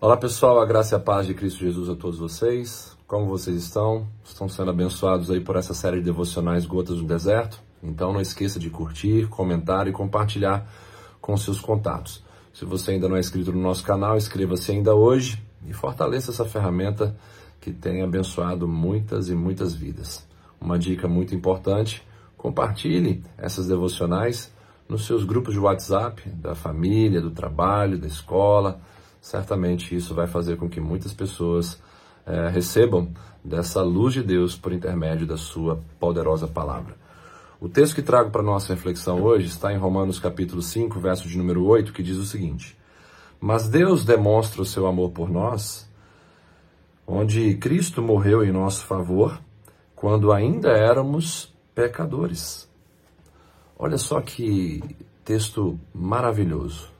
Olá pessoal, a graça e a paz de Cristo Jesus a todos vocês. Como vocês estão? Estão sendo abençoados aí por essa série de devocionais Gotas do Deserto? Então não esqueça de curtir, comentar e compartilhar com seus contatos. Se você ainda não é inscrito no nosso canal, inscreva-se ainda hoje e fortaleça essa ferramenta que tem abençoado muitas e muitas vidas. Uma dica muito importante: compartilhe essas devocionais nos seus grupos de WhatsApp, da família, do trabalho, da escola. Certamente isso vai fazer com que muitas pessoas é, recebam dessa luz de Deus por intermédio da sua poderosa palavra. O texto que trago para nossa reflexão hoje está em Romanos capítulo 5, verso de número 8, que diz o seguinte: Mas Deus demonstra o seu amor por nós, onde Cristo morreu em nosso favor, quando ainda éramos pecadores. Olha só que texto maravilhoso,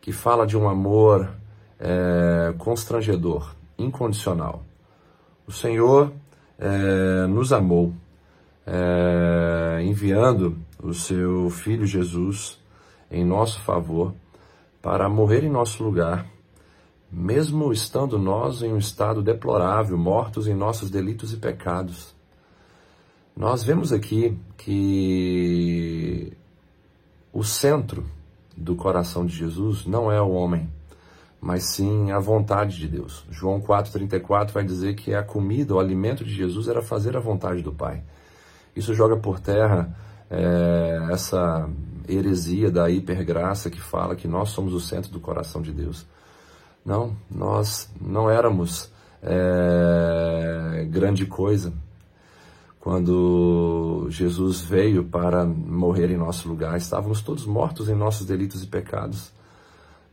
que fala de um amor é, constrangedor, incondicional. O Senhor é, nos amou, é, enviando o seu Filho Jesus em nosso favor para morrer em nosso lugar, mesmo estando nós em um estado deplorável, mortos em nossos delitos e pecados. Nós vemos aqui que o centro do coração de Jesus não é o homem, mas sim a vontade de Deus. João 4,34 vai dizer que a comida, o alimento de Jesus era fazer a vontade do Pai. Isso joga por terra é, essa heresia da hipergraça que fala que nós somos o centro do coração de Deus. Não, nós não éramos é, grande coisa, quando Jesus veio para morrer em nosso lugar, estávamos todos mortos em nossos delitos e pecados.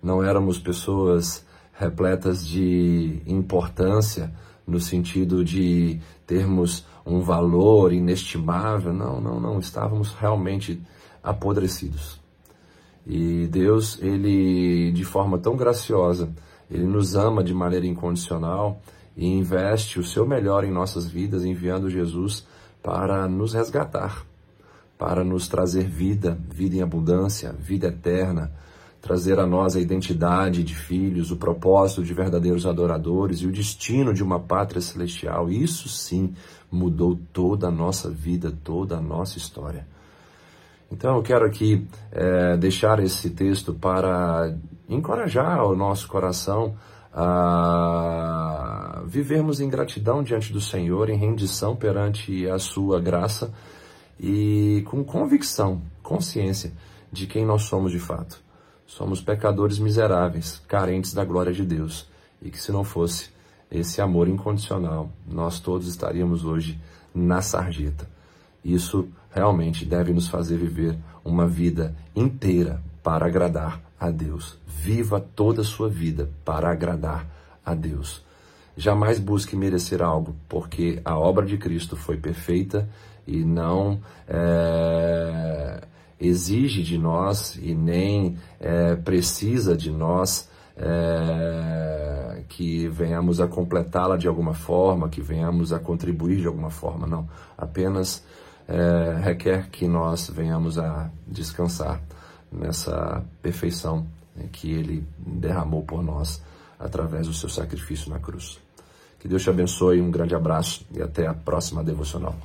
Não éramos pessoas repletas de importância, no sentido de termos um valor inestimável. Não, não, não. Estávamos realmente apodrecidos. E Deus, ele, de forma tão graciosa, ele nos ama de maneira incondicional e investe o seu melhor em nossas vidas, enviando Jesus para nos resgatar, para nos trazer vida, vida em abundância, vida eterna, trazer a nós a identidade de filhos, o propósito de verdadeiros adoradores e o destino de uma pátria celestial. Isso sim mudou toda a nossa vida, toda a nossa história. Então eu quero aqui é, deixar esse texto para encorajar o nosso coração a vivermos em gratidão diante do Senhor, em rendição perante a Sua graça e com convicção, consciência de quem nós somos de fato. Somos pecadores miseráveis, carentes da glória de Deus, e que se não fosse esse amor incondicional, nós todos estaríamos hoje na sarjeta. Isso realmente deve nos fazer viver uma vida inteira para agradar a Deus. Viva toda a sua vida para agradar a Deus. Jamais busque merecer algo, porque a obra de Cristo foi perfeita e não é, exige de nós e nem é, precisa de nós é, que venhamos a completá-la de alguma forma, que venhamos a contribuir de alguma forma, não. Apenas é, requer que nós venhamos a descansar nessa perfeição né, que Ele derramou por nós através do seu sacrifício na cruz. Que Deus te abençoe, um grande abraço e até a próxima devocional.